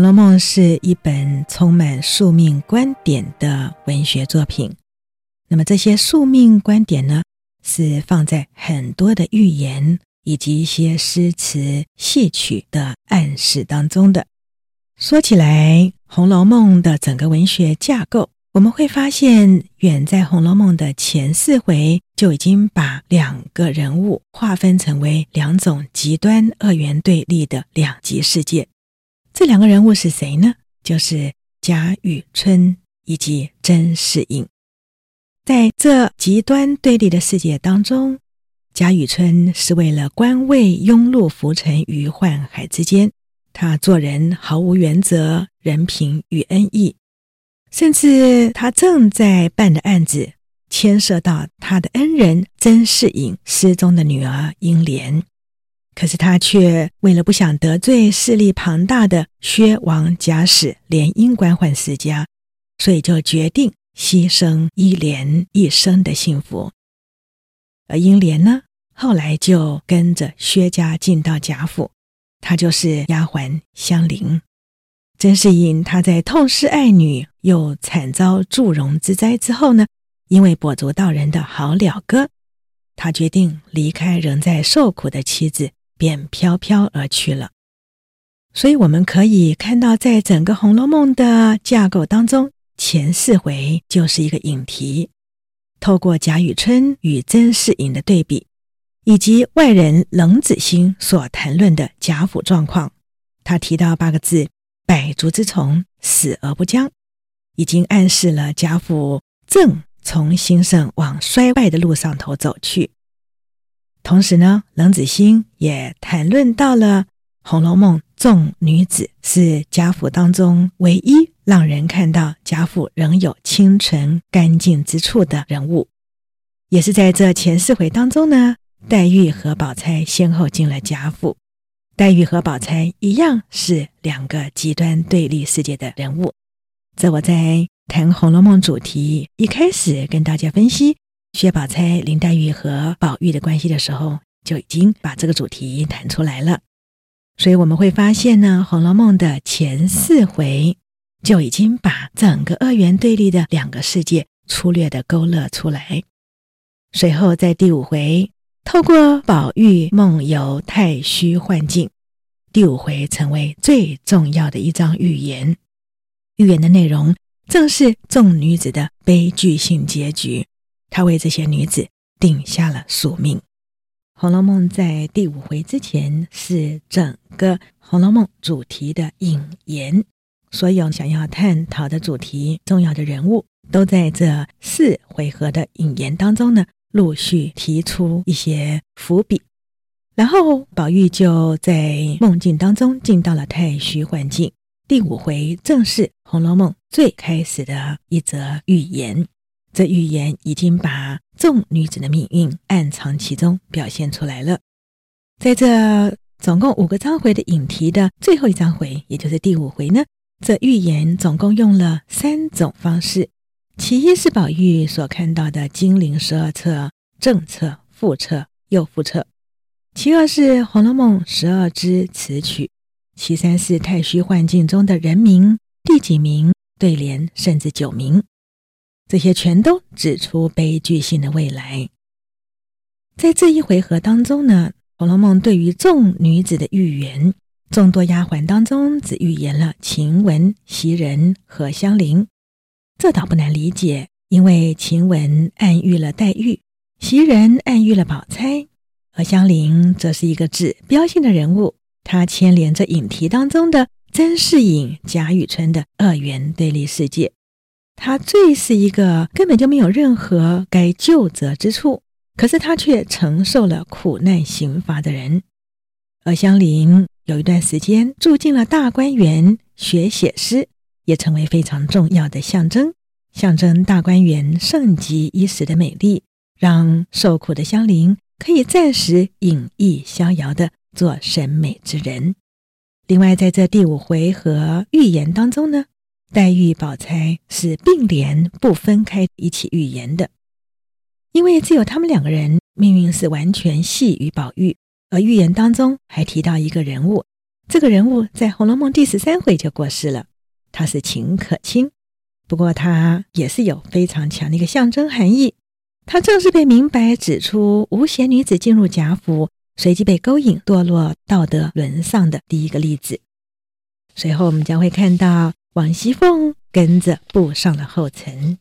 红楼梦》是一本充满宿命观点的文学作品。那么这些宿命观点呢，是放在很多的寓言以及一些诗词戏曲的暗示当中的。说起来，《红楼梦》的整个文学架构，我们会发现，远在《红楼梦》的前四回就已经把两个人物划分成为两种极端二元对立的两极世界。这两个人物是谁呢？就是贾雨村以及甄士隐。在这极端对立的世界当中，贾雨村是为了官位庸碌浮沉于宦海之间，他做人毫无原则，人品与恩义，甚至他正在办的案子牵涉到他的恩人甄士隐失踪的女儿英莲。可是他却为了不想得罪势力庞大的薛王贾史联姻官宦世家，所以就决定牺牲英莲一生的幸福。而英莲呢，后来就跟着薛家进到贾府，她就是丫鬟香菱。甄士隐他在痛失爱女又惨遭祝融之灾之后呢，因为跛足道人的好了哥，他决定离开仍在受苦的妻子。便飘飘而去了。所以我们可以看到，在整个《红楼梦》的架构当中，前四回就是一个引题。透过贾雨村与甄士隐的对比，以及外人冷子兴所谈论的贾府状况，他提到八个字：“百足之虫，死而不僵”，已经暗示了贾府正从兴盛往衰败的路上头走去。同时呢，冷子兴也谈论到了《红楼梦》众女子是贾府当中唯一让人看到贾府仍有清纯干净之处的人物，也是在这前四回当中呢，黛玉和宝钗先后进了贾府，黛玉和宝钗一样是两个极端对立世界的人物。这我在谈《红楼梦》主题一开始跟大家分析。薛宝钗、林黛玉和宝玉的关系的时候，就已经把这个主题谈出来了。所以我们会发现呢，《红楼梦》的前四回就已经把整个二元对立的两个世界粗略地勾勒出来。随后在第五回，透过宝玉梦游太虚幻境，第五回成为最重要的一章寓言。寓言的内容正是众女子的悲剧性结局。他为这些女子定下了宿命。《红楼梦》在第五回之前是整个《红楼梦》主题的引言，所有想要探讨的主题、重要的人物，都在这四回合的引言当中呢，陆续提出一些伏笔。然后宝玉就在梦境当中进到了太虚幻境。第五回正是《红楼梦》最开始的一则寓言。这预言已经把众女子的命运暗藏其中，表现出来了。在这总共五个章回的引题的最后一章回，也就是第五回呢，这预言总共用了三种方式：其一是宝玉所看到的金陵十二册，正册、副册、又副册；其二是《红楼梦》十二支词曲；其三是太虚幻境中的人名、第几名、对联，甚至九名。这些全都指出悲剧性的未来。在这一回合当中呢，《红楼梦》对于众女子的预言，众多丫鬟当中只预言了晴雯、袭人和香菱。这倒不难理解，因为晴雯暗喻了黛玉，袭人暗喻了宝钗，而香菱则是一个指标性的人物，她牵连着引题当中的甄士隐、贾雨村的二元对立世界。他最是一个根本就没有任何该救责之处，可是他却承受了苦难刑罚的人。而香菱有一段时间住进了大观园学写诗，也成为非常重要的象征，象征大观园盛极一时的美丽，让受苦的香菱可以暂时隐逸逍遥地做审美之人。另外，在这第五回合预言当中呢。黛玉、宝钗是并联不分开一起预言的，因为只有他们两个人命运是完全系于宝玉。而预言当中还提到一个人物，这个人物在《红楼梦》第十三回就过世了，他是秦可卿。不过他也是有非常强的一个象征含义，他正是被明白指出无贤女子进入贾府，随即被勾引堕落道德沦丧的第一个例子。随后我们将会看到王熙凤跟着步上了后尘，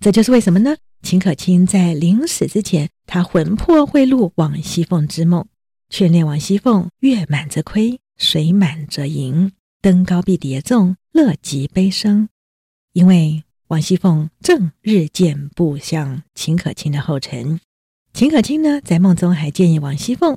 这就是为什么呢？秦可卿在临死之前，他魂魄会入王熙凤之梦，劝念王熙凤月满则亏，水满则盈，登高必跌重，乐极悲生。因为王熙凤正日渐步向秦可卿的后尘，秦可卿呢，在梦中还建议王熙凤，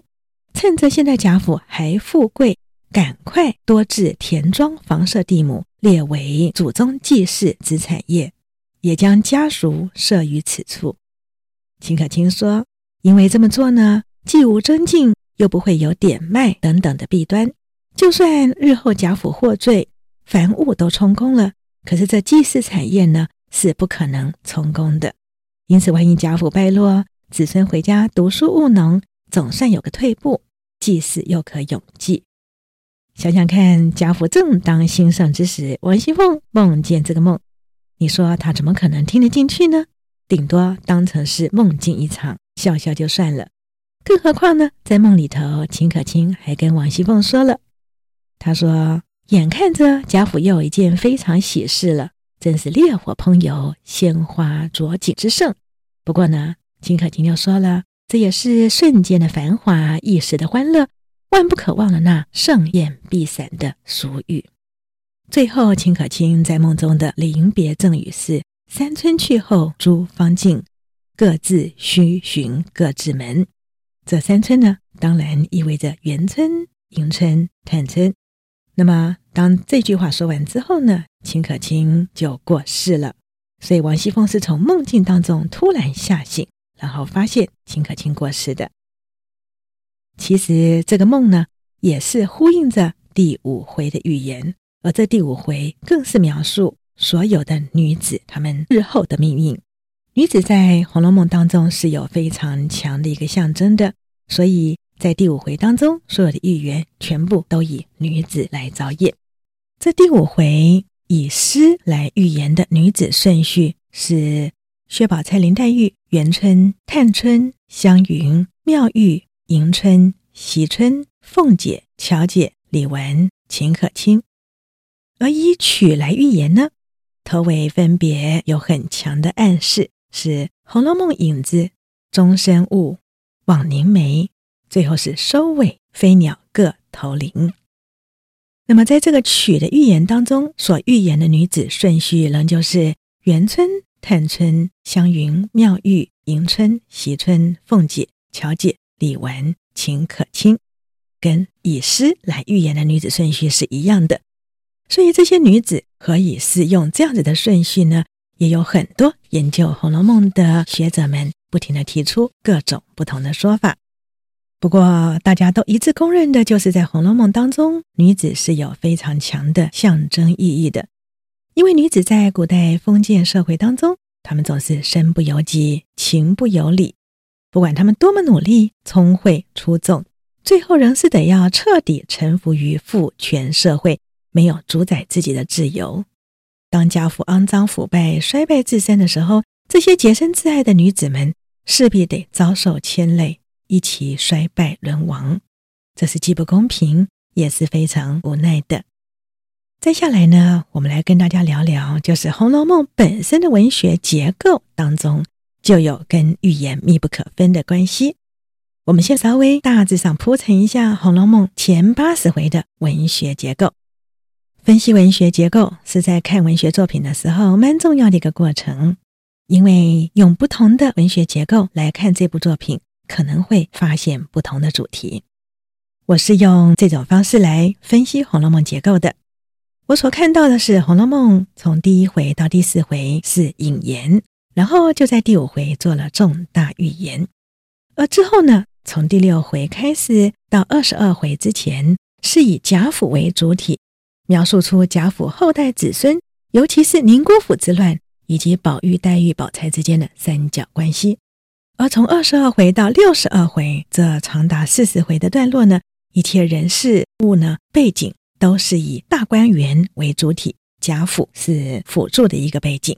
趁着现在贾府还富贵，赶快多置田庄房舍地亩，列为祖宗祭祀之产业，也将家塾设于此处。秦可卿说：“因为这么做呢，既无争竞，又不会有点卖等等的弊端。就算日后贾府获罪，凡物都充公了。”可是这祭祀产业呢，是不可能充公的，因此万一贾府败落，子孙回家读书务农，总算有个退步，祭祀又可永继。想想看，贾府正当兴盛之时，王熙凤梦见这个梦，你说她怎么可能听得进去呢？顶多当成是梦境一场，笑笑就算了。更何况呢，在梦里头，秦可卿还跟王熙凤说了，他说。眼看着贾府又一件非常喜事了，真是烈火烹油、鲜花着锦之盛。不过呢，秦可卿又说了，这也是瞬间的繁华，一时的欢乐，万不可忘了那盛宴必散的俗语。最后，秦可卿在梦中的临别赠语是：“三春去后诸芳尽，各自须寻各自门。”这三春呢，当然意味着元春、迎春、探春。那么，当这句话说完之后呢，秦可卿就过世了。所以，王熙凤是从梦境当中突然吓醒，然后发现秦可卿过世的。其实，这个梦呢，也是呼应着第五回的预言，而这第五回更是描述所有的女子她们日后的命运。女子在《红楼梦》当中是有非常强的一个象征的，所以。在第五回当中，所有的预言全部都以女子来着眼。这第五回以诗来预言的女子顺序是：薛宝钗、林黛玉、元春、探春、湘云、妙玉、迎春、惜春、凤姐、巧姐、李纨、秦可卿。而以曲来预言呢，头尾分别有很强的暗示，是《红楼梦》影子、终身误、枉凝眉。最后是收尾，飞鸟各投林。那么，在这个曲的预言当中，所预言的女子顺序仍旧是元春、探春、湘云、妙玉、迎春、惜春、凤姐、巧姐、李纨、秦可卿，跟以诗来预言的女子顺序是一样的。所以，这些女子何以是用这样子的顺序呢？也有很多研究《红楼梦》的学者们不停地提出各种不同的说法。不过，大家都一致公认的，就是在《红楼梦》当中，女子是有非常强的象征意义的。因为女子在古代封建社会当中，她们总是身不由己、情不由理，不管他们多么努力、聪慧出众，最后仍是得要彻底臣服于父权社会，没有主宰自己的自由。当家父肮脏腐败、衰败至深的时候，这些洁身自爱的女子们势必得遭受牵累。一起衰败沦亡，这是既不公平，也是非常无奈的。再下来呢，我们来跟大家聊聊，就是《红楼梦》本身的文学结构当中，就有跟预言密不可分的关系。我们先稍微大致上铺陈一下《红楼梦》前八十回的文学结构。分析文学结构是在看文学作品的时候蛮重要的一个过程，因为用不同的文学结构来看这部作品。可能会发现不同的主题。我是用这种方式来分析《红楼梦》结构的。我所看到的是，《红楼梦》从第一回到第四回是引言，然后就在第五回做了重大预言。而之后呢，从第六回开始到二十二回之前，是以贾府为主体，描述出贾府后代子孙，尤其是宁国府之乱以及宝玉、黛玉、宝钗之间的三角关系。而从二十二回到六十二回，这长达四十回的段落呢，一切人事物呢，背景都是以大观园为主体，贾府是辅助的一个背景。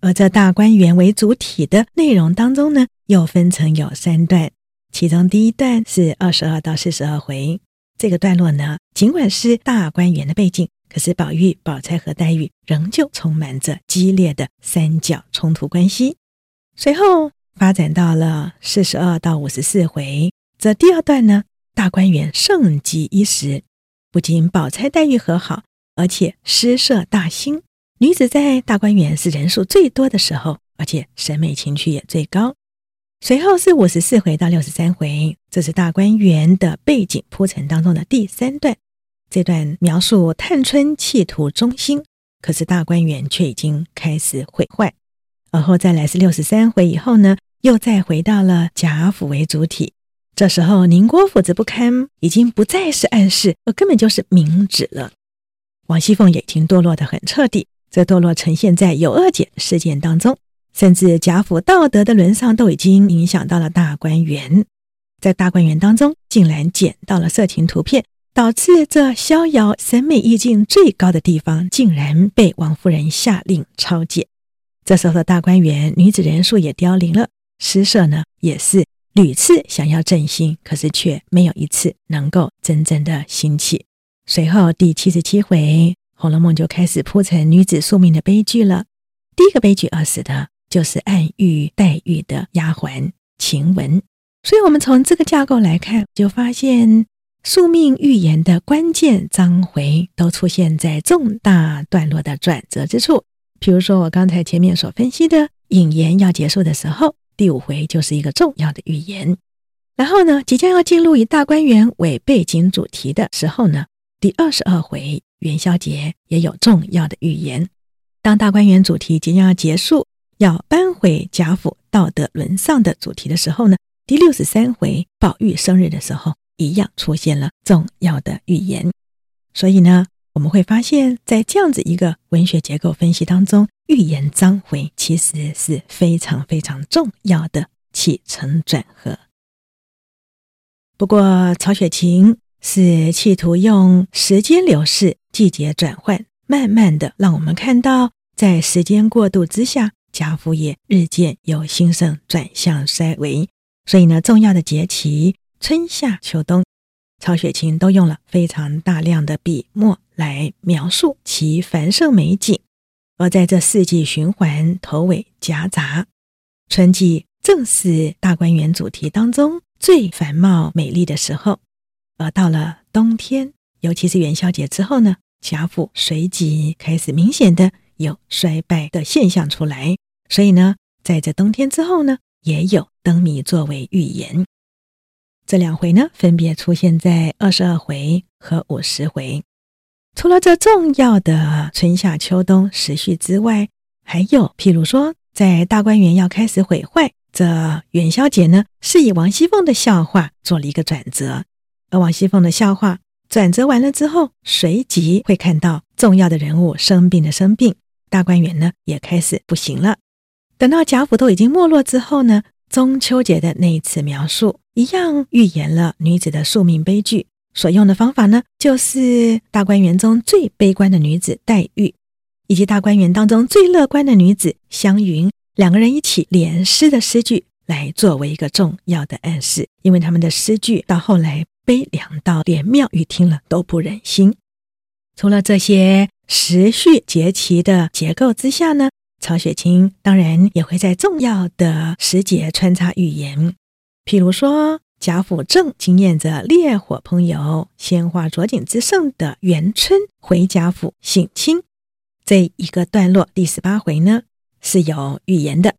而这大观园为主体的内容当中呢，又分成有三段，其中第一段是二十二到四十二回。这个段落呢，尽管是大观园的背景，可是宝玉、宝钗和黛玉仍旧充满着激烈的三角冲突关系。随后发展到了四十二到五十四回，这第二段呢，大观园盛极一时，不仅宝钗黛玉和好，而且诗社大兴。女子在大观园是人数最多的时候，而且审美情趣也最高。随后是五十四回到六十三回，这是大观园的背景铺陈当中的第三段。这段描述探春企图中心，可是大观园却已经开始毁坏。而后再来是六十三回以后呢，又再回到了贾府为主体。这时候宁国府子不堪，已经不再是暗示，而根本就是明指了。王熙凤也已经堕落得很彻底。这堕落呈现在有二姐事件当中，甚至贾府道德的沦丧都已经影响到了大观园。在大观园当中，竟然捡到了色情图片，导致这逍遥审美意境最高的地方，竟然被王夫人下令抄检。这时候的大观园女子人数也凋零了，诗社呢也是屡次想要振兴，可是却没有一次能够真正的兴起。随后第七十七回。《红楼梦》就开始铺陈女子宿命的悲剧了。第一个悲剧而死的，就是暗喻黛玉的丫鬟晴雯。所以，我们从这个架构来看，就发现宿命预言的关键章回都出现在重大段落的转折之处。比如说，我刚才前面所分析的引言要结束的时候，第五回就是一个重要的预言。然后呢，即将要进入以大观园为背景主题的时候呢，第二十二回。元宵节也有重要的预言。当大观园主题即将要结束，要搬回贾府道德沦丧的主题的时候呢，第六十三回宝玉生日的时候，一样出现了重要的预言。所以呢，我们会发现，在这样子一个文学结构分析当中，预言章回其实是非常非常重要的起承转合。不过，曹雪芹是企图用时间流逝。季节转换，慢慢的让我们看到，在时间过渡之下，贾府也日渐由兴盛转向衰微。所以呢，重要的节气春夏秋冬，曹雪芹都用了非常大量的笔墨来描述其繁盛美景。而在这四季循环、头尾夹杂，春季正是大观园主题当中最繁茂美丽的时候，而到了冬天，尤其是元宵节之后呢，贾府随即开始明显的有衰败的现象出来，所以呢，在这冬天之后呢，也有灯谜作为预言。这两回呢，分别出现在二十二回和五十回。除了这重要的春夏秋冬时序之外，还有譬如说，在大观园要开始毁坏，这元宵节呢，是以王熙凤的笑话做了一个转折，而王熙凤的笑话。转折完了之后，随即会看到重要的人物生病的生病，大观园呢也开始不行了。等到贾府都已经没落之后呢，中秋节的那一次描述一样预言了女子的宿命悲剧。所用的方法呢，就是大观园中最悲观的女子黛玉，以及大观园当中最乐观的女子湘云，两个人一起联诗的诗句来作为一个重要的暗示，因为他们的诗句到后来。悲凉到连妙玉听了都不忍心。除了这些时序节气的结构之下呢，曹雪芹当然也会在重要的时节穿插寓言。譬如说，贾府正经验着烈火烹油、鲜花着锦之盛的元春回贾府省亲这一个段落，第十八回呢是有预言的。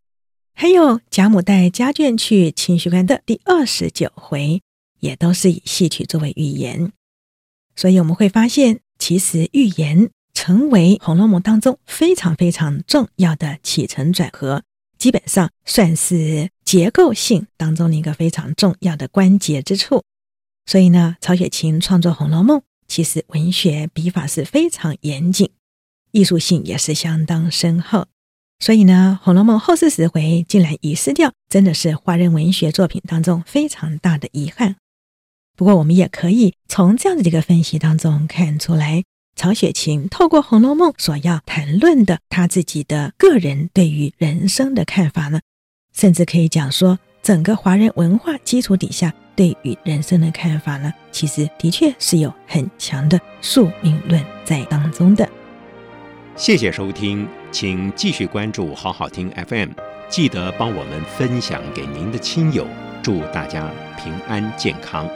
还有贾母带家眷去清虚观的第二十九回。也都是以戏曲作为预言，所以我们会发现，其实预言成为《红楼梦》当中非常非常重要的起承转合，基本上算是结构性当中的一个非常重要的关节之处。所以呢，曹雪芹创作《红楼梦》，其实文学笔法是非常严谨，艺术性也是相当深厚。所以呢，《红楼梦》后四十回竟然遗失掉，真的是华人文学作品当中非常大的遗憾。不过，我们也可以从这样的一个分析当中看出来，曹雪芹透过《红楼梦》所要谈论的他自己的个人对于人生的看法呢，甚至可以讲说，整个华人文化基础底下对于人生的看法呢，其实的确是有很强的宿命论在当中的。谢谢收听，请继续关注好好听 FM，记得帮我们分享给您的亲友，祝大家平安健康。